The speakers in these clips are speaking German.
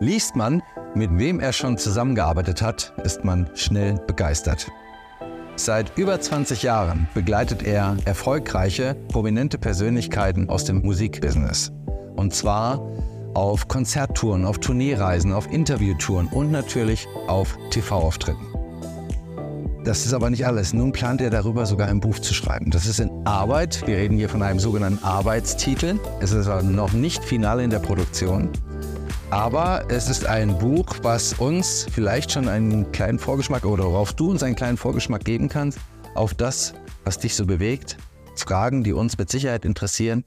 Liest man, mit wem er schon zusammengearbeitet hat, ist man schnell begeistert. Seit über 20 Jahren begleitet er erfolgreiche, prominente Persönlichkeiten aus dem Musikbusiness. Und zwar auf Konzerttouren, auf Tourneereisen, auf Interviewtouren und natürlich auf TV-Auftritten. Das ist aber nicht alles. Nun plant er darüber sogar ein Buch zu schreiben. Das ist in Arbeit. Wir reden hier von einem sogenannten Arbeitstitel. Es ist aber noch nicht final in der Produktion. Aber es ist ein Buch, was uns vielleicht schon einen kleinen Vorgeschmack oder worauf du uns einen kleinen Vorgeschmack geben kannst, auf das, was dich so bewegt, Fragen, die uns mit Sicherheit interessieren.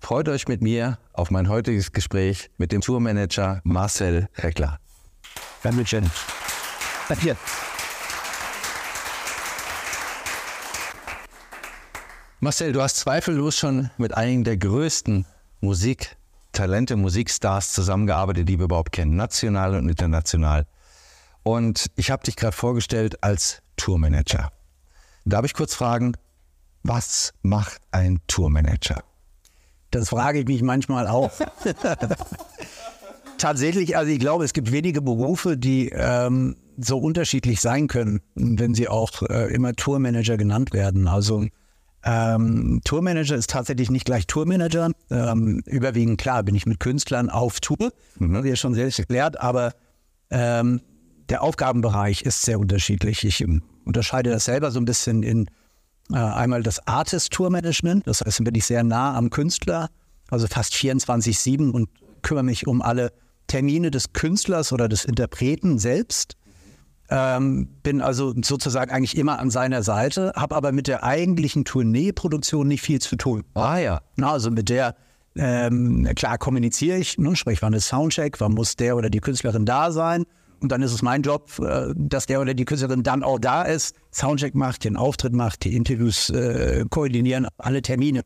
Freut euch mit mir auf mein heutiges Gespräch mit dem Tourmanager Marcel Reckler. Dankeschön. Danke. Marcel, du hast zweifellos schon mit einigen der größten Musik- Talente, Musikstars zusammengearbeitet, die wir überhaupt kennen, national und international. Und ich habe dich gerade vorgestellt als Tourmanager. Darf ich kurz fragen, was macht ein Tourmanager? Das frage ich mich manchmal auch. Tatsächlich, also ich glaube, es gibt wenige Berufe, die ähm, so unterschiedlich sein können, wenn sie auch äh, immer Tourmanager genannt werden. Also ähm, Tourmanager ist tatsächlich nicht gleich Tourmanager. Ähm, überwiegend klar bin ich mit Künstlern auf Tour, mhm. habe ich ja schon selbst erklärt, aber ähm, der Aufgabenbereich ist sehr unterschiedlich. Ich unterscheide das selber so ein bisschen in äh, einmal das Artist-Tour-Management, das heißt, bin ich sehr nah am Künstler, also fast 24-7 und kümmere mich um alle Termine des Künstlers oder des Interpreten selbst. Ähm, bin also sozusagen eigentlich immer an seiner Seite, habe aber mit der eigentlichen Tourneeproduktion nicht viel zu tun. Ah ja. Na, also mit der, ähm, klar kommuniziere ich, ne, sprich, wann ist Soundcheck, wann muss der oder die Künstlerin da sein. Und dann ist es mein Job, äh, dass der oder die Künstlerin dann auch da ist, Soundcheck macht, den Auftritt macht, die Interviews äh, koordinieren, alle Termine.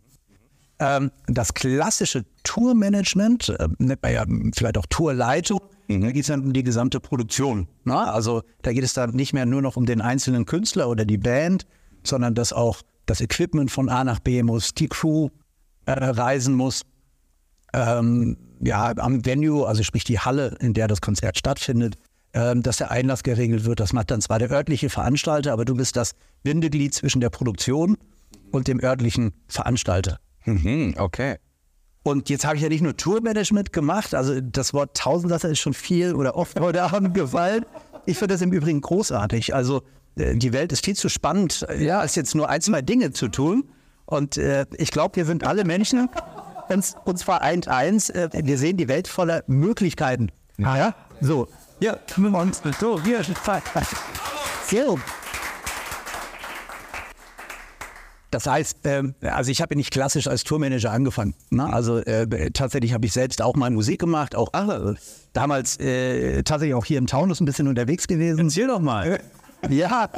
Ähm, das klassische Tourmanagement, äh, nennt man ja vielleicht auch Tourleitung, Mhm. Da geht es dann um die gesamte Produktion. Na? Also da geht es dann nicht mehr nur noch um den einzelnen Künstler oder die Band, sondern dass auch das Equipment von A nach B muss, die Crew äh, reisen muss. Ähm, ja, am Venue, also sprich die Halle, in der das Konzert stattfindet, ähm, dass der Einlass geregelt wird. Das macht dann zwar der örtliche Veranstalter, aber du bist das Bindeglied zwischen der Produktion und dem örtlichen Veranstalter. Mhm, okay. Und jetzt habe ich ja nicht nur Tourmanagement gemacht, also das Wort Tausendsasser ist schon viel oder oft heute Abend gefallen. Ich finde das im Übrigen großartig. Also äh, die Welt ist viel zu spannend, ja, als jetzt nur ein, zwei Dinge zu tun. Und äh, ich glaube, wir sind alle Menschen, uns vereint eins, äh, wir sehen die Welt voller Möglichkeiten. Ah ja? So. Ja, und so, hier. So. Das heißt, äh, also ich habe nicht klassisch als Tourmanager angefangen. Ne? Also äh, tatsächlich habe ich selbst auch mal Musik gemacht, auch äh, damals äh, tatsächlich auch hier im Taunus ein bisschen unterwegs gewesen. Erzähl doch mal. Äh, ja,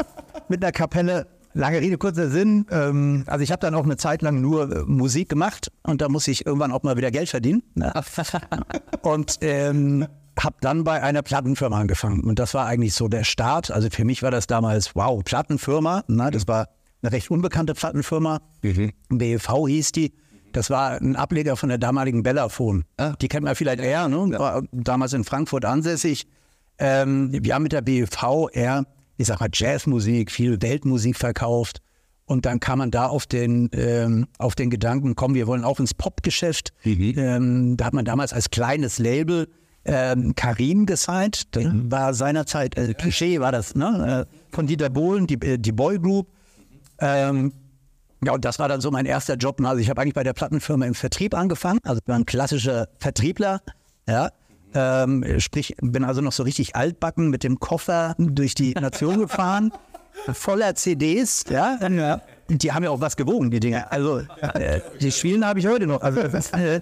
mit einer Kapelle. Lange Rede, kurzer Sinn. Ähm, also ich habe dann auch eine Zeit lang nur äh, Musik gemacht und da muss ich irgendwann auch mal wieder Geld verdienen. Ne? und ähm, habe dann bei einer Plattenfirma angefangen und das war eigentlich so der Start. Also für mich war das damals, wow, Plattenfirma. Ne? Das war eine recht unbekannte Plattenfirma. Mhm. BEV hieß die. Das war ein Ableger von der damaligen Bellafon. Ah. Die kennt man vielleicht eher, ne? War damals in Frankfurt ansässig. Ähm, wir haben mit der BEV eher, ich sag mal, Jazzmusik, viel Weltmusik verkauft. Und dann kam man da auf den, ähm, auf den Gedanken, komm, wir wollen auch ins Popgeschäft. Mhm. Ähm, da hat man damals als kleines Label ähm, Karim gesigned. Das mhm. war seinerzeit, äh, Klischee war das, ne? Äh, von Dieter Bohlen, die, äh, die Boy Group. Ähm, ja, und das war dann so mein erster Job. Also ich habe eigentlich bei der Plattenfirma im Vertrieb angefangen. Also ich war ein klassischer Vertriebler. Ja. Ähm, sprich, bin also noch so richtig altbacken mit dem Koffer durch die Nation gefahren, voller CDs. Ja. ja. Die haben ja auch was gewogen, die Dinger. Also äh, die Spielen habe ich heute noch. Also äh,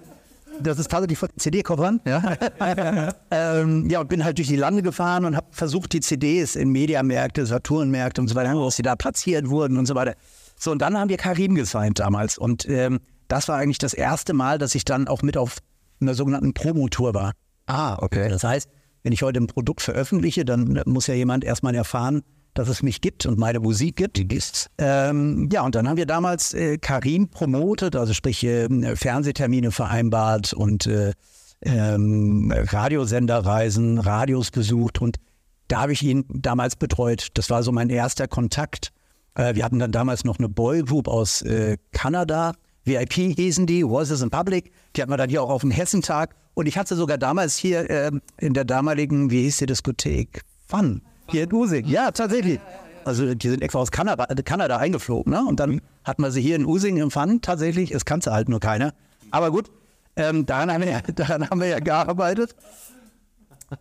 das ist tatsächlich von CD-Koffern. Ja. ähm, ja, und bin halt durch die Lande gefahren und habe versucht, die CDs in Mediamärkte, Saturnmärkte und so weiter, wo sie da platziert wurden und so weiter. So, und dann haben wir Karim gesigned damals. Und ähm, das war eigentlich das erste Mal, dass ich dann auch mit auf einer sogenannten Promotour war. Ah, okay. Das heißt, wenn ich heute ein Produkt veröffentliche, dann muss ja jemand erstmal erfahren, dass es mich gibt und meine Musik gibt. Ähm, ja, und dann haben wir damals äh, Karim promotet, also sprich äh, Fernsehtermine vereinbart und äh, ähm, Radiosenderreisen, Radios besucht und da habe ich ihn damals betreut. Das war so mein erster Kontakt. Äh, wir hatten dann damals noch eine Boygroup aus äh, Kanada, VIP hießen die, Voices in Public. Die hatten wir dann hier auch auf dem Hessentag. Und ich hatte sogar damals hier äh, in der damaligen, wie hieß die Diskothek? Fun. Hier in Using. Ja, tatsächlich. Also die sind extra aus Kanada, Kanada eingeflogen. Ne? Und dann hatten wir sie hier in Using Fun tatsächlich. Es kannte halt nur keiner. Aber gut, ähm, daran, haben wir, daran haben wir ja gearbeitet.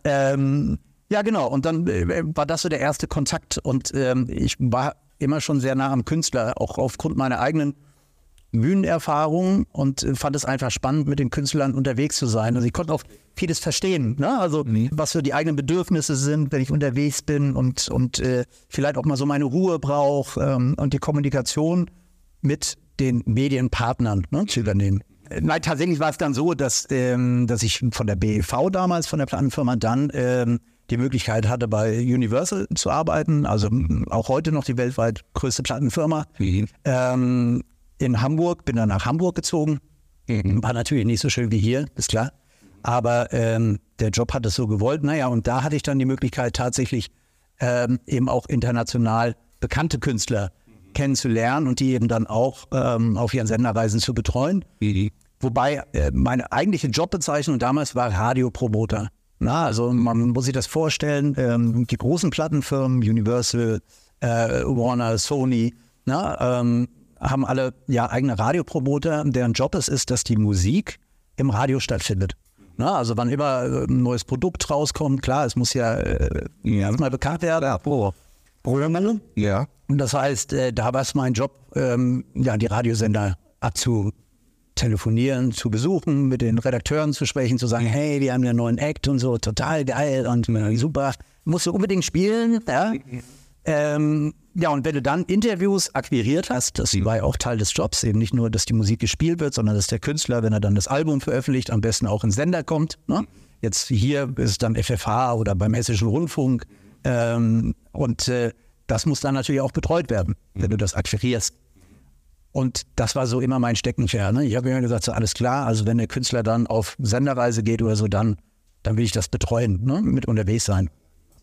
Ähm, ja, genau. Und dann äh, war das so der erste Kontakt. Und ähm, ich war immer schon sehr nah am Künstler, auch aufgrund meiner eigenen Bühnenerfahrung und äh, fand es einfach spannend, mit den Künstlern unterwegs zu sein. Also ich konnte auch vieles verstehen, ne? also nee. was für die eigenen Bedürfnisse sind, wenn ich unterwegs bin und, und äh, vielleicht auch mal so meine Ruhe brauche ähm, und die Kommunikation mit den Medienpartnern ne, zu übernehmen. Nein, tatsächlich war es dann so, dass, ähm, dass ich von der BEV damals, von der Plattenfirma, dann ähm, die Möglichkeit hatte, bei Universal zu arbeiten, also auch heute noch die weltweit größte Plattenfirma. Mhm. Ähm, in Hamburg, bin dann nach Hamburg gezogen. Mhm. War natürlich nicht so schön wie hier, ist klar. Aber ähm, der Job hat es so gewollt. Naja, und da hatte ich dann die Möglichkeit, tatsächlich ähm, eben auch international bekannte Künstler kennenzulernen und die eben dann auch ähm, auf ihren Senderreisen zu betreuen. Mhm. Wobei äh, meine eigentliche Jobbezeichnung damals war Radiopromoter. Na, also man muss sich das vorstellen, ähm, die großen Plattenfirmen, Universal, äh, Warner, Sony, na, ähm, haben alle ja eigene Radiopromoter, deren Job es ist, dass die Musik im Radio stattfindet. Na, also wann immer äh, ein neues Produkt rauskommt, klar, es muss ja, äh, erstmal bekannt werden. Ja, oh. Programmierung? Ja. Und das heißt, äh, da war es mein Job, ähm, ja, die Radiosender abzutelefonieren, zu besuchen, mit den Redakteuren zu sprechen, zu sagen, hey, wir haben einen neuen Act und so, total geil und super, musst du unbedingt spielen, ja. Ähm, ja, und wenn du dann Interviews akquiriert hast, das war ja auch Teil des Jobs, eben nicht nur, dass die Musik gespielt wird, sondern dass der Künstler, wenn er dann das Album veröffentlicht, am besten auch ins Sender kommt. Ne? Jetzt hier ist es dann FFH oder beim Hessischen Rundfunk. Ähm, und äh, das muss dann natürlich auch betreut werden, wenn du das akquirierst. Und das war so immer mein Steckenpferd. Ne? Ich habe immer gesagt, so alles klar, also wenn der Künstler dann auf Senderreise geht oder so, dann, dann will ich das betreuen, ne? mit unterwegs sein.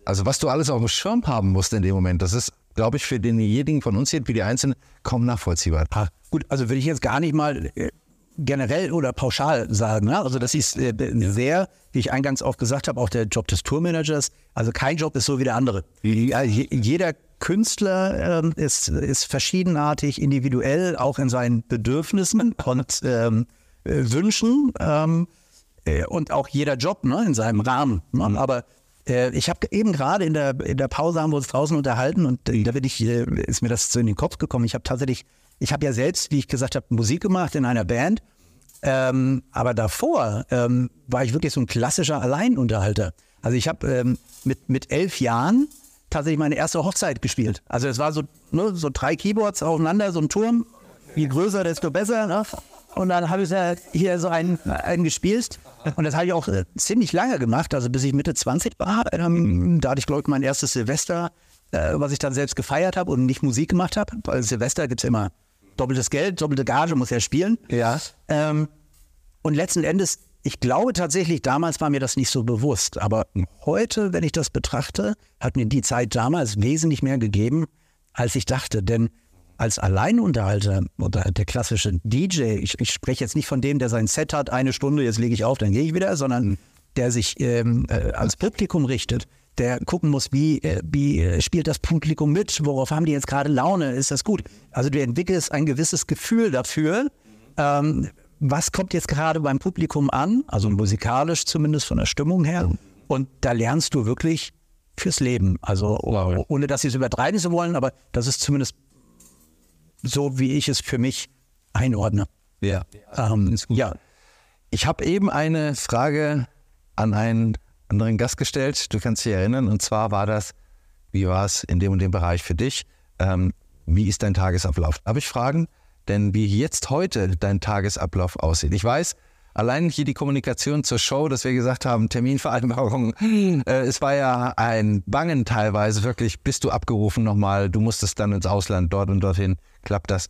Also was du alles auf dem Schirm haben musst in dem Moment, das ist, glaube ich, für denjenigen von uns hier, für die Einzelnen, kaum nachvollziehbar. Ha, gut, also will ich jetzt gar nicht mal äh, generell oder pauschal sagen. Ne? Also das ist äh, sehr, wie ich eingangs auch gesagt habe, auch der Job des Tourmanagers. Also kein Job ist so wie der andere. Jeder Künstler ähm, ist, ist verschiedenartig, individuell, auch in seinen Bedürfnissen und ähm, äh, Wünschen. Ähm, äh, und auch jeder Job ne, in seinem Rahmen. Ne? Mhm. Aber äh, ich habe eben gerade in der, in der Pause haben wir uns draußen unterhalten und da bin ich, äh, ist mir das so in den Kopf gekommen. Ich habe tatsächlich ich habe ja selbst, wie ich gesagt habe, Musik gemacht in einer Band. Ähm, aber davor ähm, war ich wirklich so ein klassischer Alleinunterhalter. Also ich habe ähm, mit, mit elf Jahren tatsächlich meine erste Hochzeit gespielt. Also es war so, ne, so drei Keyboards aufeinander, so ein Turm. Je größer, desto besser. Ne? Und dann habe ich ja hier so einen, einen gespielt. Und das habe ich auch äh, ziemlich lange gemacht, also bis ich Mitte 20 war. Ähm, da hatte ich, glaube ich, mein erstes Silvester, äh, was ich dann selbst gefeiert habe und nicht Musik gemacht habe. Weil Silvester gibt es immer doppeltes Geld, doppelte Gage, muss ja spielen. Ja. Ähm, und letzten Endes, ich glaube tatsächlich, damals war mir das nicht so bewusst. Aber heute, wenn ich das betrachte, hat mir die Zeit damals wesentlich mehr gegeben, als ich dachte. Denn als Alleinunterhalter oder der klassische DJ, ich, ich spreche jetzt nicht von dem, der sein Set hat, eine Stunde, jetzt lege ich auf, dann gehe ich wieder, sondern der sich ähm, äh, ans Publikum richtet der gucken muss, wie, äh, wie äh, spielt das Publikum mit, worauf haben die jetzt gerade Laune, ist das gut. Also du entwickelst ein gewisses Gefühl dafür, ähm, was kommt jetzt gerade beim Publikum an, also musikalisch zumindest von der Stimmung her. Und da lernst du wirklich fürs Leben. Also ohne dass sie es übertreiben zu wollen, aber das ist zumindest so, wie ich es für mich einordne. Ja. Ähm, ja. Ich habe eben eine Frage an einen anderen Gast gestellt. Du kannst dich erinnern. Und zwar war das, wie war es in dem und dem Bereich für dich? Ähm, wie ist dein Tagesablauf? Darf ich fragen? Denn wie jetzt heute dein Tagesablauf aussieht. Ich weiß, allein hier die Kommunikation zur Show, dass wir gesagt haben, Terminvereinbarung, äh, es war ja ein Bangen teilweise, wirklich, bist du abgerufen nochmal, du musstest dann ins Ausland, dort und dorthin, klappt das.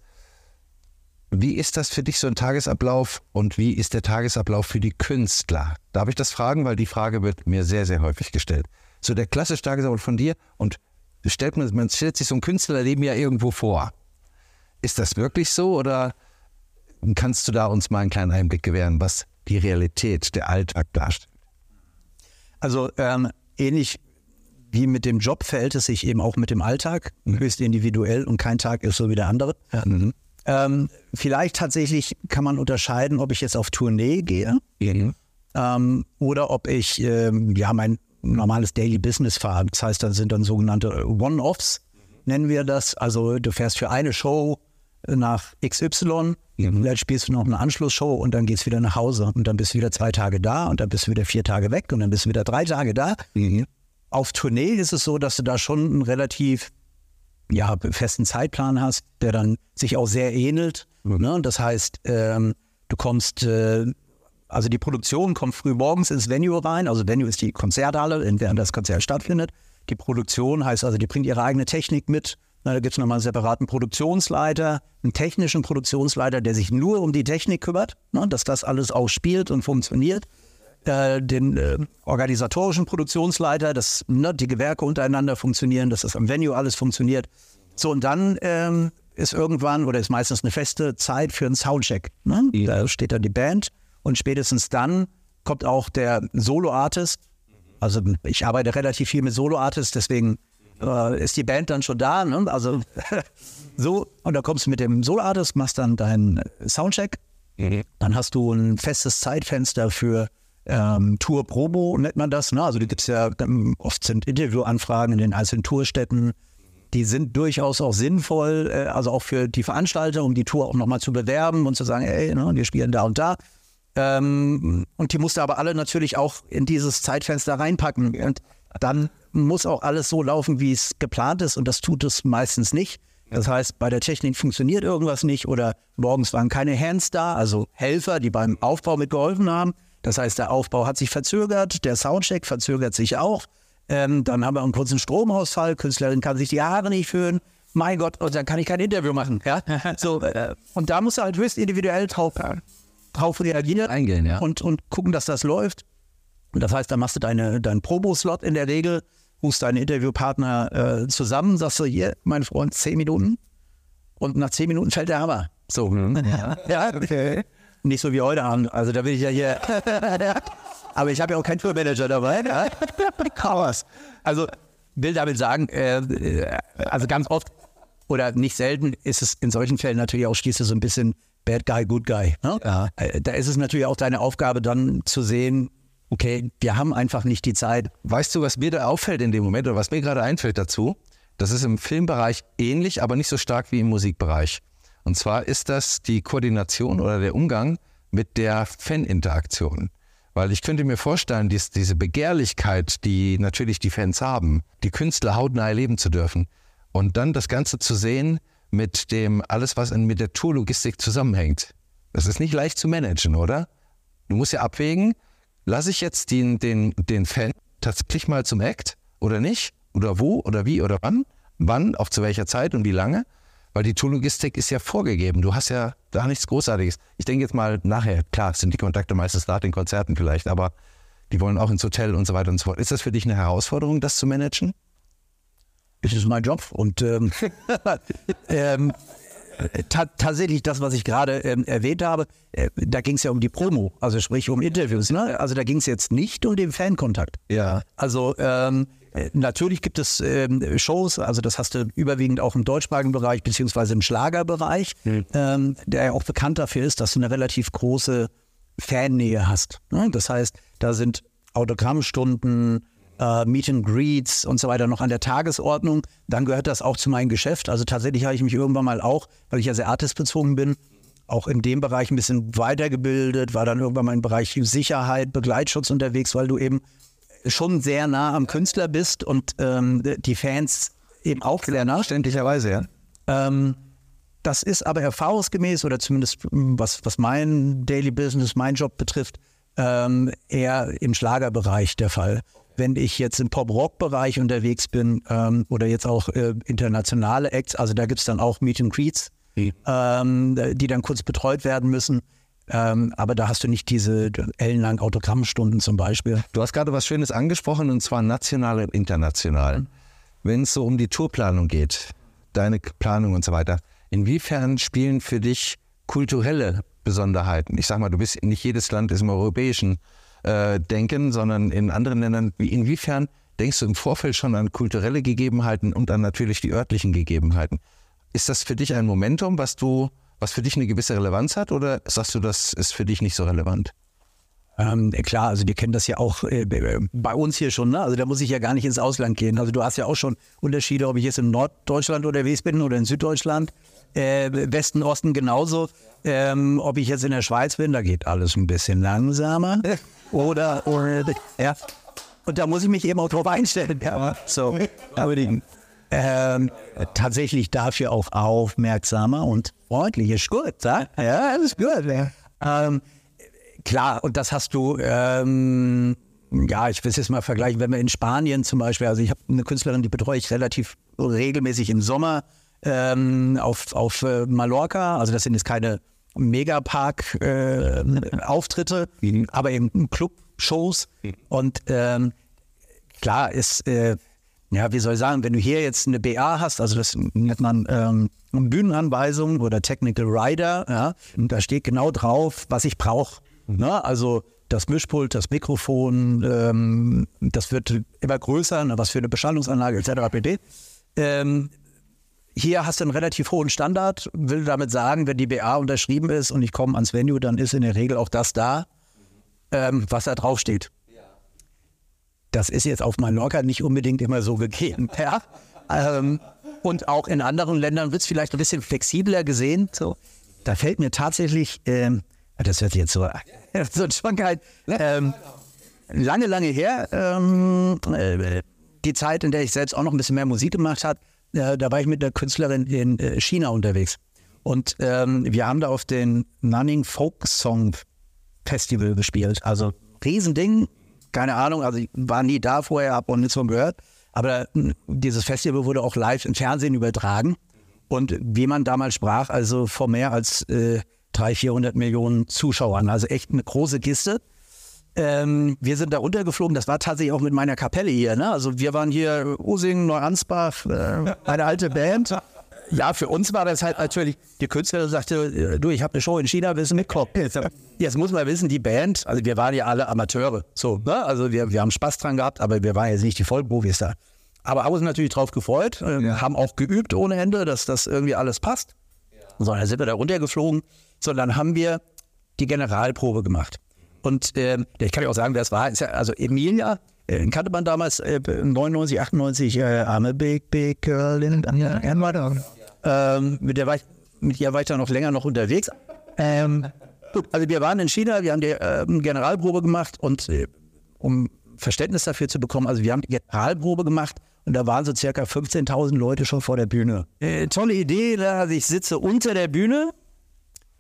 Wie ist das für dich so ein Tagesablauf und wie ist der Tagesablauf für die Künstler? Darf ich das fragen, weil die Frage wird mir sehr, sehr häufig gestellt. So der klassische Tagesablauf von dir und stellt man, man stellt sich so ein Künstlerleben ja irgendwo vor. Ist das wirklich so oder kannst du da uns mal einen kleinen Einblick gewähren, was die Realität, der Alltag darstellt? Also ähm, ähnlich wie mit dem Job verhält es sich eben auch mit dem Alltag, mhm. höchst individuell und kein Tag ist so wie der andere. Mhm. Ähm, vielleicht tatsächlich kann man unterscheiden, ob ich jetzt auf Tournee gehe mhm. ähm, oder ob ich ähm, ja mein normales Daily Business fahre. Das heißt, da sind dann sogenannte One-Offs, nennen wir das. Also du fährst für eine Show nach XY, mhm. vielleicht spielst du noch eine Anschlussshow und dann gehst du wieder nach Hause und dann bist du wieder zwei Tage da und dann bist du wieder vier Tage weg und dann bist du wieder drei Tage da. Mhm. Auf Tournee ist es so, dass du da schon einen relativ ja, festen Zeitplan hast, der dann sich auch sehr ähnelt. Mhm. Ne? Das heißt, ähm, du kommst, äh, also die Produktion kommt früh morgens ins Venue rein. Also Venue ist die Konzerthalle, in der das Konzert stattfindet. Die Produktion heißt also, die bringt ihre eigene Technik mit. Na, da gibt es nochmal einen separaten Produktionsleiter, einen technischen Produktionsleiter, der sich nur um die Technik kümmert, ne, dass das alles auch spielt und funktioniert. Äh, den äh, organisatorischen Produktionsleiter, dass ne, die Gewerke untereinander funktionieren, dass das am Venue alles funktioniert. So, und dann ähm, ist irgendwann oder ist meistens eine feste Zeit für einen Soundcheck. Ne? Da steht dann die Band und spätestens dann kommt auch der Solo-Artist. Also ich arbeite relativ viel mit Solo-Artists, deswegen äh, ist die Band dann schon da. Ne? Also so, und dann kommst du mit dem Solo-Artist, machst dann deinen Soundcheck. Mhm. Dann hast du ein festes Zeitfenster für ähm, Tour Promo, nennt man das. Ne? Also die gibt es ja, ähm, oft sind Interviewanfragen in den einzelnen Tourstätten. Die sind durchaus auch sinnvoll, äh, also auch für die Veranstalter, um die Tour auch nochmal zu bewerben und zu sagen, ey, ne, wir spielen da und da. Ähm, und die musst du aber alle natürlich auch in dieses Zeitfenster reinpacken. Und dann muss auch alles so laufen, wie es geplant ist. Und das tut es meistens nicht. Das heißt, bei der Technik funktioniert irgendwas nicht oder morgens waren keine Hands da, also Helfer, die beim Aufbau mitgeholfen haben. Das heißt, der Aufbau hat sich verzögert, der Soundcheck verzögert sich auch. Ähm, dann haben wir einen kurzen Stromausfall, Künstlerin kann sich die Haare nicht föhnen. Mein Gott, und dann kann ich kein Interview machen. Ja? So, äh, und da musst du halt höchst individuell drauf, drauf reagieren Eingehen, ja. und, und gucken, dass das läuft. Und das heißt, da machst du deine, deinen Probo-Slot in der Regel, rufst deinen Interviewpartner äh, zusammen, sagst du, hier, mein Freund, zehn Minuten. Und nach zehn Minuten fällt der Hammer. So. Mhm. Ja, ja, okay. Nicht so wie heute Abend. Also da bin ich ja hier. Aber ich habe ja auch keinen Tourmanager dabei. Ja? also will damit sagen, äh, also ganz oft oder nicht selten ist es in solchen Fällen natürlich auch schließlich so ein bisschen Bad Guy, Good Guy. Ne? Ja. Äh, da ist es natürlich auch deine Aufgabe dann zu sehen, okay, wir haben einfach nicht die Zeit. Weißt du, was mir da auffällt in dem Moment oder was mir gerade einfällt dazu? Das ist im Filmbereich ähnlich, aber nicht so stark wie im Musikbereich. Und zwar ist das die Koordination oder der Umgang mit der Faninteraktion. Weil ich könnte mir vorstellen, dies, diese Begehrlichkeit, die natürlich die Fans haben, die Künstler hautnah erleben zu dürfen und dann das Ganze zu sehen mit dem, alles was mit der Tourlogistik zusammenhängt. Das ist nicht leicht zu managen, oder? Du musst ja abwägen, lasse ich jetzt den, den, den Fan tatsächlich mal zum Act oder nicht? Oder wo oder wie oder wann? Wann, auch zu welcher Zeit und wie lange? Weil die Tourlogistik ist ja vorgegeben. Du hast ja da nichts Großartiges. Ich denke jetzt mal nachher, klar, sind die Kontakte meistens nach den Konzerten vielleicht, aber die wollen auch ins Hotel und so weiter und so fort. Ist das für dich eine Herausforderung, das zu managen? Es ist mein Job und ähm, ähm, ta tatsächlich das, was ich gerade ähm, erwähnt habe, äh, da ging es ja um die Promo, also sprich um Interviews. Ne? Also da ging es jetzt nicht um den Fankontakt. Ja. Also ähm, äh, natürlich gibt es ähm, Shows, also das hast du überwiegend auch im deutschsprachigen Bereich beziehungsweise im Schlagerbereich, mhm. ähm, der ja auch bekannt dafür ist, dass du eine relativ große Fannähe hast. Ne? Das heißt, da sind Autogrammstunden, äh, Meet and Greets und so weiter noch an der Tagesordnung. Dann gehört das auch zu meinem Geschäft. Also tatsächlich habe ich mich irgendwann mal auch, weil ich ja sehr artistbezogen bin, auch in dem Bereich ein bisschen weitergebildet, war dann irgendwann mal im Bereich Sicherheit, Begleitschutz unterwegs, weil du eben schon sehr nah am Künstler bist und ähm, die Fans eben auch sehr nah. Verständlicherweise, ja. Ähm, das ist aber erfahrungsgemäß oder zumindest hm, was, was mein Daily Business, mein Job betrifft, ähm, eher im Schlagerbereich der Fall. Wenn ich jetzt im Pop-Rock-Bereich unterwegs bin ähm, oder jetzt auch äh, internationale Acts, also da gibt es dann auch Meet and Greets, ähm, die dann kurz betreut werden müssen. Ähm, aber da hast du nicht diese ellenlangen Autogrammstunden zum Beispiel. Du hast gerade was Schönes angesprochen und zwar national und international. Mhm. Wenn es so um die Tourplanung geht, deine Planung und so weiter, inwiefern spielen für dich kulturelle Besonderheiten? Ich sag mal, du bist nicht jedes Land ist im europäischen äh, Denken, sondern in anderen Ländern. Inwiefern denkst du im Vorfeld schon an kulturelle Gegebenheiten und an natürlich die örtlichen Gegebenheiten? Ist das für dich ein Momentum, was du, was für dich eine gewisse Relevanz hat, oder sagst du, das ist für dich nicht so relevant? Ähm, klar, also die kennen das ja auch äh, bei uns hier schon, ne? Also da muss ich ja gar nicht ins Ausland gehen. Also du hast ja auch schon Unterschiede, ob ich jetzt in Norddeutschland unterwegs bin oder in Süddeutschland. Äh, Westen, Osten genauso. Ähm, ob ich jetzt in der Schweiz bin, da geht alles ein bisschen langsamer. oder, oder ja. Und da muss ich mich eben auch drauf einstellen. Ja. So, unbedingt. Ähm, tatsächlich dafür auch aufmerksamer und freundlich ist gut. Ja, ja das ist gut. Ja. Ähm, klar, und das hast du, ähm, ja, ich will es jetzt mal vergleichen, wenn wir in Spanien zum Beispiel, also ich habe eine Künstlerin, die betreue ich relativ regelmäßig im Sommer ähm, auf, auf äh, Mallorca, also das sind jetzt keine Megapark-Auftritte, äh, aber eben Club-Shows. Und ähm, klar ist, äh, ja, wie soll ich sagen, wenn du hier jetzt eine BA hast, also das nennt man ähm, Bühnenanweisung oder Technical Rider, ja, und da steht genau drauf, was ich brauche. Ne? Also das Mischpult, das Mikrofon, ähm, das wird immer größer, ne? was für eine Beschallungsanlage etc. pp. Ähm, hier hast du einen relativ hohen Standard, will damit sagen, wenn die BA unterschrieben ist und ich komme ans Venue, dann ist in der Regel auch das da, ähm, was da draufsteht. Das ist jetzt auf Mallorca nicht unbedingt immer so gegeben. Ja? Ähm, und auch in anderen Ländern wird es vielleicht ein bisschen flexibler gesehen. So. Da fällt mir tatsächlich, ähm, das sich jetzt so, so schon kein, ähm, lange, lange her, ähm, äh, die Zeit, in der ich selbst auch noch ein bisschen mehr Musik gemacht habe, äh, da war ich mit einer Künstlerin in äh, China unterwegs. Und ähm, wir haben da auf den Nanning Folk Song Festival gespielt. Also Riesending, keine Ahnung, also ich war nie da vorher, habe auch nichts von gehört. Aber hm, dieses Festival wurde auch live im Fernsehen übertragen. Und wie man damals sprach, also vor mehr als äh, 300, 400 Millionen Zuschauern. Also echt eine große Kiste. Ähm, wir sind da runtergeflogen, das war tatsächlich auch mit meiner Kapelle hier. Ne? Also wir waren hier Using, Neuansbach, äh, eine alte Band. Ja, für uns war das halt natürlich, die Künstlerin sagte, du, ich habe eine Show in China, willst du mitkommen? Jetzt muss man wissen, die Band, also wir waren ja alle Amateure. So, ne? Also wir, wir haben Spaß dran gehabt, aber wir waren jetzt nicht die Vollprofis da. Aber haben uns natürlich drauf gefreut, äh, ja. haben auch geübt ohne Ende, dass das irgendwie alles passt. Ja. So, dann sind wir da runtergeflogen. So, dann haben wir die Generalprobe gemacht. Und äh, ich kann ja auch sagen, wer es war. Also Emilia äh, kannte man damals äh, 99, 98 äh, I'm a big, big girl in ja, ähm, mit, der war ich, mit der war ich dann noch länger noch unterwegs. Ähm, also wir waren in China, wir haben die äh, Generalprobe gemacht und äh, um Verständnis dafür zu bekommen, also wir haben die Generalprobe gemacht und da waren so circa 15.000 Leute schon vor der Bühne. Äh, tolle Idee, da, also ich sitze unter der Bühne,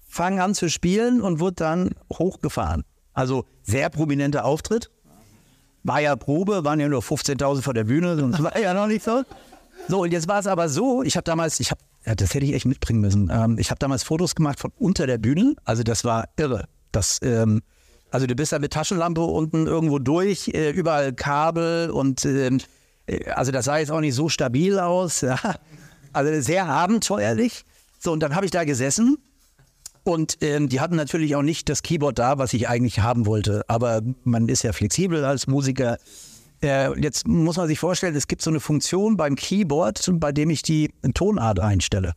fange an zu spielen und wurde dann hochgefahren. Also sehr prominenter Auftritt. War ja Probe, waren ja nur 15.000 vor der Bühne, das war ja noch nicht so. So, und jetzt war es aber so, ich habe damals, ich habe, ja, das hätte ich echt mitbringen müssen. Ähm, ich habe damals Fotos gemacht von unter der Bühne, also das war irre. Das, ähm, also du bist da mit Taschenlampe unten irgendwo durch, äh, überall Kabel und ähm, äh, also das sah jetzt auch nicht so stabil aus. Ja. Also sehr abenteuerlich. So, und dann habe ich da gesessen und ähm, die hatten natürlich auch nicht das Keyboard da, was ich eigentlich haben wollte. Aber man ist ja flexibel als Musiker. Äh, jetzt muss man sich vorstellen, es gibt so eine Funktion beim Keyboard, bei dem ich die Tonart einstelle.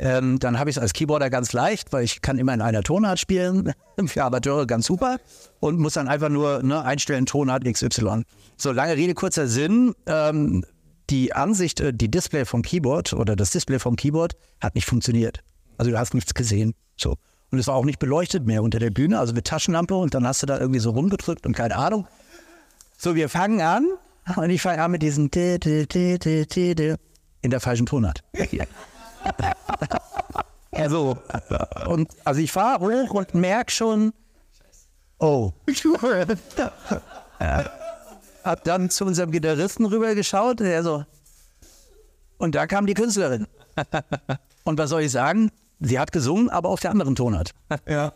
Ähm, dann habe ich es als Keyboarder ganz leicht, weil ich kann immer in einer Tonart spielen. Für Amateure ganz super. Und muss dann einfach nur ne, einstellen, Tonart XY. So, lange Rede, kurzer Sinn. Ähm, die Ansicht, äh, die Display vom Keyboard oder das Display vom Keyboard hat nicht funktioniert. Also du hast nichts gesehen. So. Und es war auch nicht beleuchtet mehr unter der Bühne, also mit Taschenlampe und dann hast du da irgendwie so rumgedrückt und keine Ahnung. So, wir fangen an und ich fange an mit diesem in der falschen Tonart. also, und, also ich fahre und merke schon, oh. Hab dann zu unserem Gitarristen rübergeschaut, der so, und da kam die Künstlerin. Und was soll ich sagen? Sie hat gesungen, aber auf der anderen Tonart. Ja.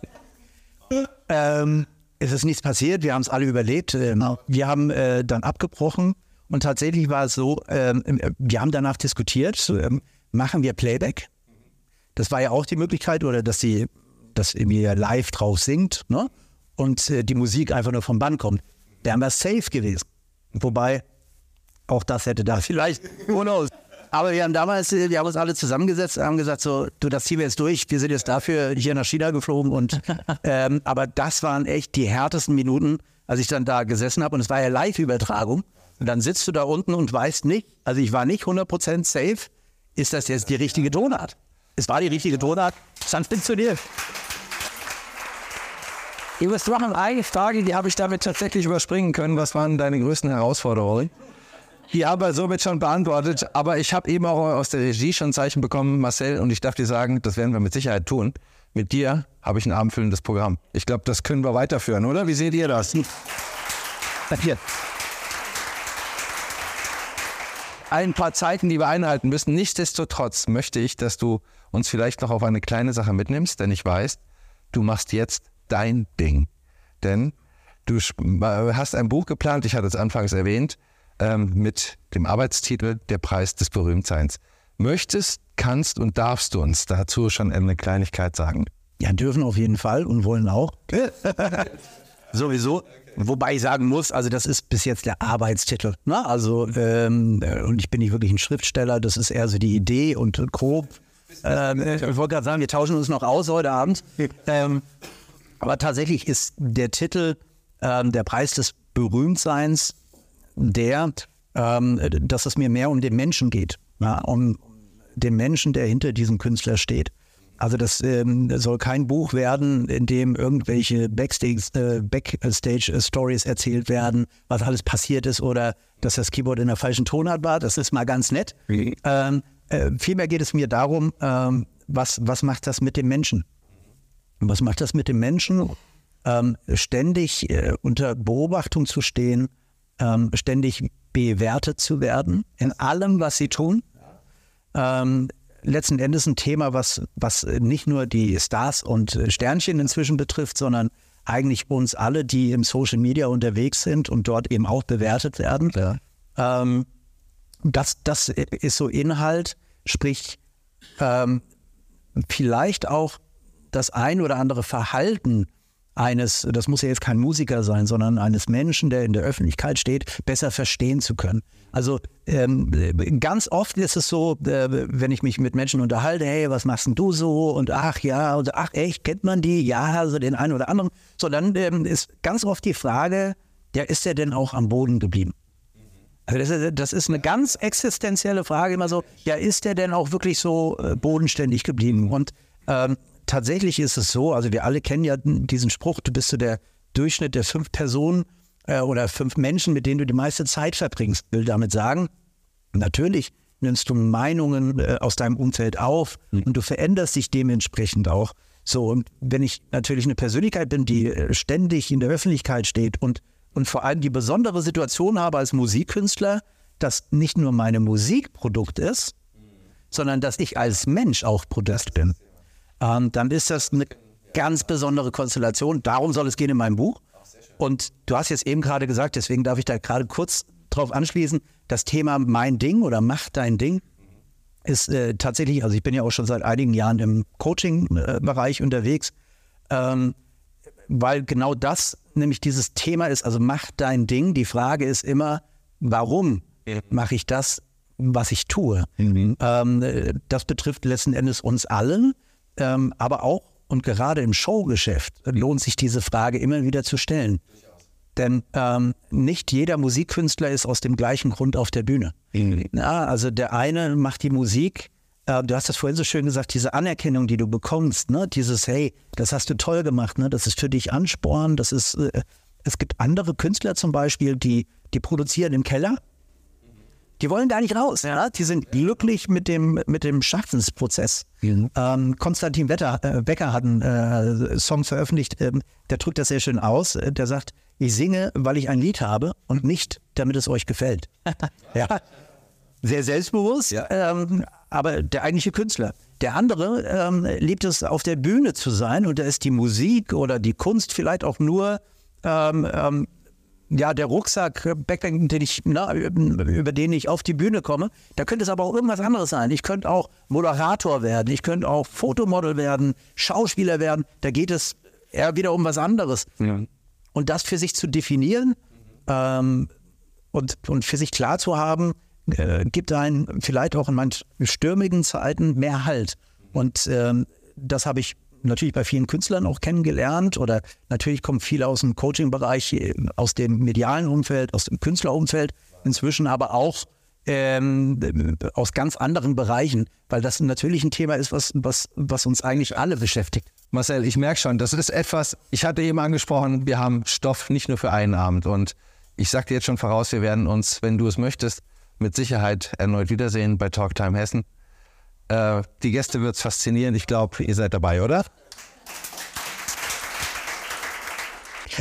Ähm, es ist nichts passiert, wir haben es alle überlebt. Ähm, wir haben äh, dann abgebrochen und tatsächlich war es so, ähm, wir haben danach diskutiert, ähm, machen wir Playback? Das war ja auch die Möglichkeit, oder dass sie dass irgendwie live drauf singt ne? und äh, die Musik einfach nur vom Band kommt. Wären wir safe gewesen. Wobei, auch das hätte da vielleicht, who knows. Aber wir haben damals, äh, wir haben uns alle zusammengesetzt, haben gesagt, so, du, das ziehen wir jetzt durch. Wir sind jetzt dafür hier nach China geflogen und, ähm, aber das waren echt die härtesten Minuten, als ich dann da gesessen habe und es war ja Live-Übertragung. Und dann sitzt du da unten und weißt nicht, also ich war nicht 100% safe, ist das jetzt die richtige Tonart? Es war die richtige Tonart, hat funktioniert. Du wirst machen eine Frage, die habe ich damit tatsächlich überspringen können. Was waren deine größten Herausforderungen? Die haben wir somit schon beantwortet, aber ich habe eben auch aus der Regie schon ein Zeichen bekommen, Marcel, und ich darf dir sagen, das werden wir mit Sicherheit tun. Mit dir habe ich ein abendfüllendes Programm. Ich glaube, das können wir weiterführen, oder? Wie seht ihr das? Hier. Ein paar Zeiten, die wir einhalten müssen. Nichtsdestotrotz möchte ich, dass du uns vielleicht noch auf eine kleine Sache mitnimmst, denn ich weiß, du machst jetzt dein Ding. Denn du hast ein Buch geplant, ich hatte es anfangs erwähnt, ähm, mit dem Arbeitstitel Der Preis des Berühmtseins. Möchtest, kannst und darfst du uns dazu schon eine Kleinigkeit sagen? Ja, dürfen auf jeden Fall und wollen auch. Sowieso. Wobei ich sagen muss, also das ist bis jetzt der Arbeitstitel. Ne? Also, ähm, äh, und ich bin nicht wirklich ein Schriftsteller, das ist eher so die Idee und grob. Ähm, ich wollte gerade sagen, wir tauschen uns noch aus heute Abend. Ähm, aber tatsächlich ist der Titel ähm, der Preis des Berühmtseins der, ähm, dass es mir mehr um den Menschen geht, ja, um den Menschen, der hinter diesem Künstler steht. Also das ähm, soll kein Buch werden, in dem irgendwelche Backstage-Stories äh, erzählt werden, was alles passiert ist oder dass das Keyboard in der falschen Tonart war. Das ist mal ganz nett. Mhm. Ähm, äh, vielmehr geht es mir darum, ähm, was, was macht das mit dem Menschen? Was macht das mit dem Menschen? Ähm, ständig äh, unter Beobachtung zu stehen, ähm, ständig bewertet zu werden in allem, was sie tun. Ähm, letzten Endes ein Thema, was, was nicht nur die Stars und Sternchen inzwischen betrifft, sondern eigentlich uns alle, die im Social Media unterwegs sind und dort eben auch bewertet werden. Ja. Ähm, das, das ist so Inhalt, sprich ähm, vielleicht auch das ein oder andere Verhalten eines, das muss ja jetzt kein Musiker sein, sondern eines Menschen, der in der Öffentlichkeit steht, besser verstehen zu können. Also ähm, ganz oft ist es so, äh, wenn ich mich mit Menschen unterhalte, hey, was machst denn du so? Und ach ja, und ach echt, kennt man die? Ja, also den einen oder anderen. So, dann ähm, ist ganz oft die Frage, ja, ist der denn auch am Boden geblieben? Also das, ist, das ist eine ganz existenzielle Frage, immer so, ja, ist der denn auch wirklich so äh, bodenständig geblieben? Und ähm, tatsächlich ist es so, also wir alle kennen ja diesen Spruch, du bist so der Durchschnitt der fünf Personen äh, oder fünf Menschen, mit denen du die meiste Zeit verbringst. Will damit sagen, natürlich nimmst du Meinungen äh, aus deinem Umfeld auf mhm. und du veränderst dich dementsprechend auch. So, und wenn ich natürlich eine Persönlichkeit bin, die äh, ständig in der Öffentlichkeit steht und, und vor allem die besondere Situation habe als Musikkünstler, dass nicht nur meine Musik Produkt ist, sondern dass ich als Mensch auch Produkt bin ähm, dann ist das eine ganz besondere Konstellation. Darum soll es gehen in meinem Buch. Und du hast jetzt eben gerade gesagt, deswegen darf ich da gerade kurz drauf anschließen, das Thema mein Ding oder mach dein Ding ist äh, tatsächlich, also ich bin ja auch schon seit einigen Jahren im Coaching-Bereich unterwegs, ähm, weil genau das nämlich dieses Thema ist, also mach dein Ding. Die Frage ist immer, warum mache ich das, was ich tue? Mhm. Ähm, äh, das betrifft letzten Endes uns allen. Ähm, aber auch und gerade im Showgeschäft lohnt sich diese Frage immer wieder zu stellen. Denn ähm, nicht jeder Musikkünstler ist aus dem gleichen Grund auf der Bühne. Mhm. Ja, also der eine macht die Musik, äh, du hast das vorhin so schön gesagt, diese Anerkennung, die du bekommst, ne? dieses Hey, das hast du toll gemacht, ne? das ist für dich Ansporn, das ist, äh, es gibt andere Künstler zum Beispiel, die, die produzieren im Keller die wollen gar nicht raus. Ja. Die sind glücklich mit dem, mit dem Schaffensprozess. Mhm. Ähm, Konstantin Wetter, äh, Becker hat einen äh, Song veröffentlicht, ähm, der drückt das sehr schön aus. Äh, der sagt, ich singe, weil ich ein Lied habe und nicht, damit es euch gefällt. ja. Sehr selbstbewusst, ja. ähm, aber der eigentliche Künstler, Der andere ähm, liebt es, auf der Bühne zu sein und da ist die Musik oder die Kunst vielleicht auch nur ähm, ähm, ja, der Rucksack, Backpack, den ich, na, über den ich auf die Bühne komme, da könnte es aber auch irgendwas anderes sein. Ich könnte auch Moderator werden, ich könnte auch Fotomodel werden, Schauspieler werden. Da geht es eher wieder um was anderes. Ja. Und das für sich zu definieren ähm, und, und für sich klar zu haben, äh, gibt einen vielleicht auch in manchen stürmigen Zeiten mehr Halt. Und ähm, das habe ich natürlich bei vielen Künstlern auch kennengelernt oder natürlich kommen viele aus dem Coaching-Bereich, aus dem medialen Umfeld, aus dem Künstlerumfeld, inzwischen aber auch ähm, aus ganz anderen Bereichen, weil das natürlich ein Thema ist, was, was, was uns eigentlich alle beschäftigt. Marcel, ich merke schon, das ist etwas, ich hatte eben angesprochen, wir haben Stoff nicht nur für einen Abend und ich sage dir jetzt schon voraus, wir werden uns, wenn du es möchtest, mit Sicherheit erneut wiedersehen bei Talktime Hessen. Äh, die Gäste wird es faszinieren. Ich glaube, ihr seid dabei, oder?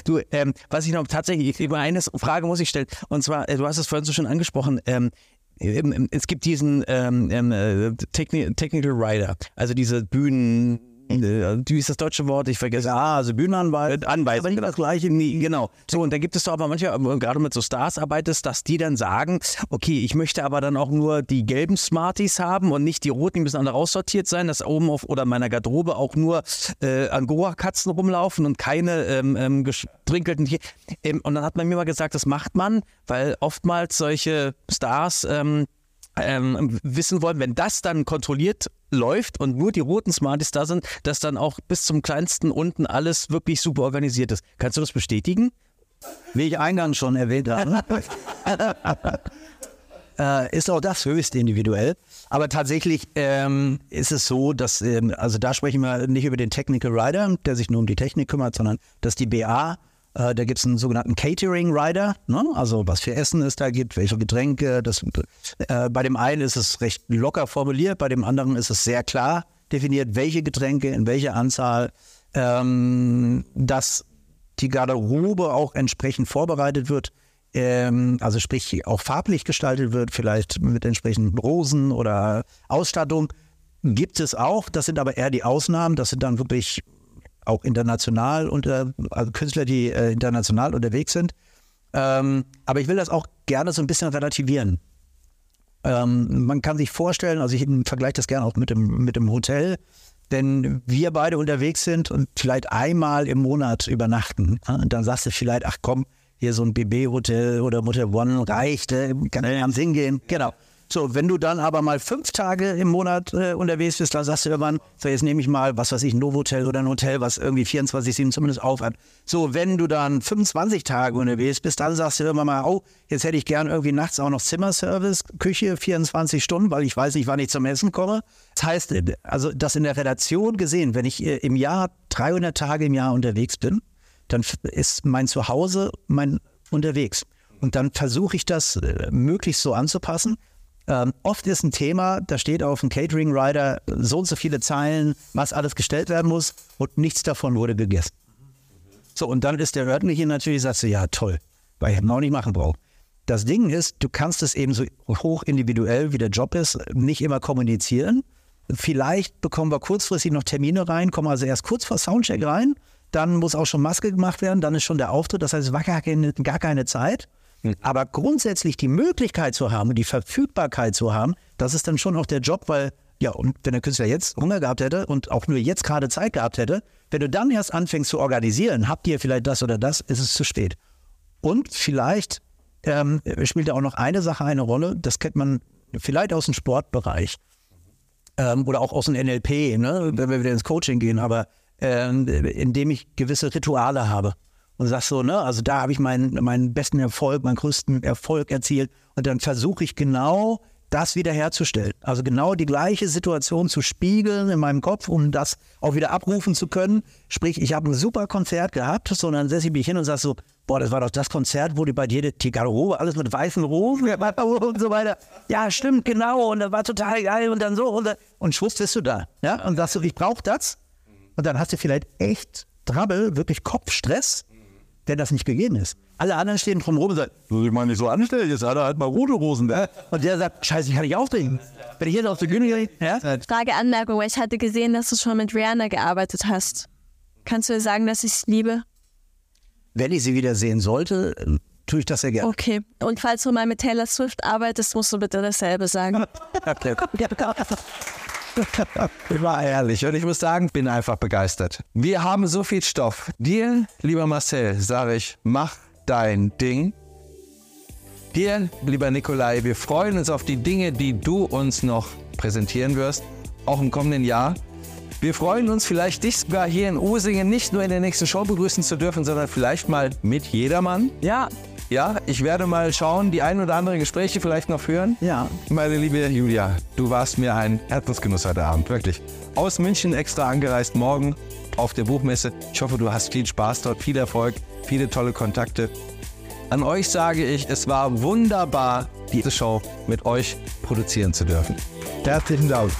Du, ähm, was ich noch tatsächlich, über eine Frage muss ich stellen. Und zwar, äh, du hast es vorhin so schon angesprochen, ähm, es gibt diesen ähm, ähm äh, Technical Rider, also diese Bühnen, äh, wie ist das deutsche Wort? Ich vergesse. Ah, also Bühnenanwalt. Anweisung. Aber nicht das gleiche. Genau. So, und da gibt es doch aber manchmal, äh, gerade mit so Stars arbeitest, dass die dann sagen, okay, ich möchte aber dann auch nur die gelben Smarties haben und nicht die roten, die müssen alle raussortiert sein, dass oben auf oder meiner Garderobe auch nur äh, Angora-Katzen rumlaufen und keine ähm, ähm, gestrinkelten Tiere. Ähm, und dann hat man mir mal gesagt, das macht man, weil oftmals solche Stars ähm, ähm, wissen wollen, wenn das dann kontrolliert läuft und nur die roten Smarties da sind, dass dann auch bis zum kleinsten unten alles wirklich super organisiert ist. Kannst du das bestätigen? Wie ich eingangs schon erwähnt habe, äh, ist auch das höchst individuell. Aber tatsächlich ähm, ist es so, dass, ähm, also da sprechen wir nicht über den Technical Rider, der sich nur um die Technik kümmert, sondern dass die BA äh, da gibt es einen sogenannten Catering Rider, ne? also was für Essen es da gibt, welche Getränke. Das, äh, bei dem einen ist es recht locker formuliert, bei dem anderen ist es sehr klar definiert, welche Getränke, in welcher Anzahl, ähm, dass die Garderobe auch entsprechend vorbereitet wird. Ähm, also sprich auch farblich gestaltet wird, vielleicht mit entsprechenden Rosen oder Ausstattung. Gibt es auch, das sind aber eher die Ausnahmen, das sind dann wirklich auch international unter, also Künstler, die äh, international unterwegs sind. Ähm, aber ich will das auch gerne so ein bisschen relativieren. Ähm, man kann sich vorstellen, also ich vergleiche das gerne auch mit dem, mit dem Hotel, wenn wir beide unterwegs sind und vielleicht einmal im Monat übernachten, ja, dann sagst du vielleicht, ach komm, hier so ein BB-Hotel oder Motel One reicht, äh, kann ja am Sinn gehen. Genau. So, wenn du dann aber mal fünf Tage im Monat äh, unterwegs bist, dann sagst du irgendwann, so jetzt nehme ich mal, was weiß ich, ein Novotel oder ein Hotel, was irgendwie 24-7 zumindest aufhat. So, wenn du dann 25 Tage unterwegs bist, dann sagst du irgendwann mal, oh, jetzt hätte ich gern irgendwie nachts auch noch Zimmerservice, Küche 24 Stunden, weil ich weiß nicht, wann ich zum Essen komme. Das heißt, äh, also das in der Relation gesehen, wenn ich äh, im Jahr 300 Tage im Jahr unterwegs bin, dann ist mein Zuhause mein unterwegs. Und dann versuche ich das äh, möglichst so anzupassen, ähm, oft ist ein Thema, da steht auf dem Catering Rider so und so viele Zeilen, was alles gestellt werden muss und nichts davon wurde gegessen. So, und dann ist der örtliche natürlich, sagst du, ja, toll, weil ich auch nicht machen brauche. Das Ding ist, du kannst es eben so hoch individuell, wie der Job ist, nicht immer kommunizieren. Vielleicht bekommen wir kurzfristig noch Termine rein, kommen also erst kurz vor Soundcheck rein, dann muss auch schon Maske gemacht werden, dann ist schon der Auftritt, das heißt, es war gar keine, gar keine Zeit. Hm. Aber grundsätzlich die Möglichkeit zu haben und die Verfügbarkeit zu haben, das ist dann schon auch der Job, weil, ja, und wenn der Künstler jetzt Hunger gehabt hätte und auch nur jetzt gerade Zeit gehabt hätte, wenn du dann erst anfängst zu organisieren, habt ihr vielleicht das oder das, ist es zu spät. Und vielleicht ähm, spielt da auch noch eine Sache eine Rolle, das kennt man vielleicht aus dem Sportbereich ähm, oder auch aus dem NLP, ne, wenn wir wieder ins Coaching gehen, aber ähm, indem ich gewisse Rituale habe und sagst so, ne, also da habe ich meinen, meinen besten Erfolg, meinen größten Erfolg erzielt und dann versuche ich genau das wiederherzustellen. Also genau die gleiche Situation zu spiegeln in meinem Kopf, um das auch wieder abrufen zu können. Sprich, ich habe ein super Konzert gehabt, so, und dann setze ich mich hin und sage so, boah, das war doch das Konzert, wo die bei dir die Garderobe, alles mit weißen Rosen und so weiter. Ja, stimmt, genau. Und das war total geil und dann so. Und, und schwupps bist du da. Ja? Und sagst du, ich brauche das. Und dann hast du vielleicht echt Trouble, wirklich Kopfstress wenn das nicht gegeben ist. Alle anderen stehen drumherum und sagen, muss ich mal nicht so anstellen, jetzt hat er halt mal rote Rosen. Ne? Und der sagt, scheiße, ich kann nicht aufdrehen. Wenn ich jetzt auf der Bühne gehe, ja? Frage, Anmerkung, weil ich hatte gesehen, dass du schon mit Rihanna gearbeitet hast. Kannst du dir sagen, dass ich es liebe? Wenn ich sie wieder sehen sollte, tue ich das sehr gerne. Okay. Und falls du mal mit Taylor Swift arbeitest, musst du bitte dasselbe sagen. War ehrlich. Und ich muss sagen, bin einfach begeistert. Wir haben so viel Stoff. Dir, lieber Marcel, sage ich, mach dein Ding. Dir, lieber Nikolai, wir freuen uns auf die Dinge, die du uns noch präsentieren wirst, auch im kommenden Jahr. Wir freuen uns vielleicht, dich sogar hier in Usingen nicht nur in der nächsten Show begrüßen zu dürfen, sondern vielleicht mal mit jedermann. Ja, Ja, ich werde mal schauen, die ein oder anderen Gespräche vielleicht noch führen. ja. Meine liebe Julia, du warst mir ein Herzensgenuss heute Abend, wirklich. Aus München extra angereist, morgen auf der Buchmesse. Ich hoffe, du hast viel Spaß dort, viel Erfolg, viele tolle Kontakte. An euch sage ich, es war wunderbar, diese Show mit euch produzieren zu dürfen. Herzlichen Dank.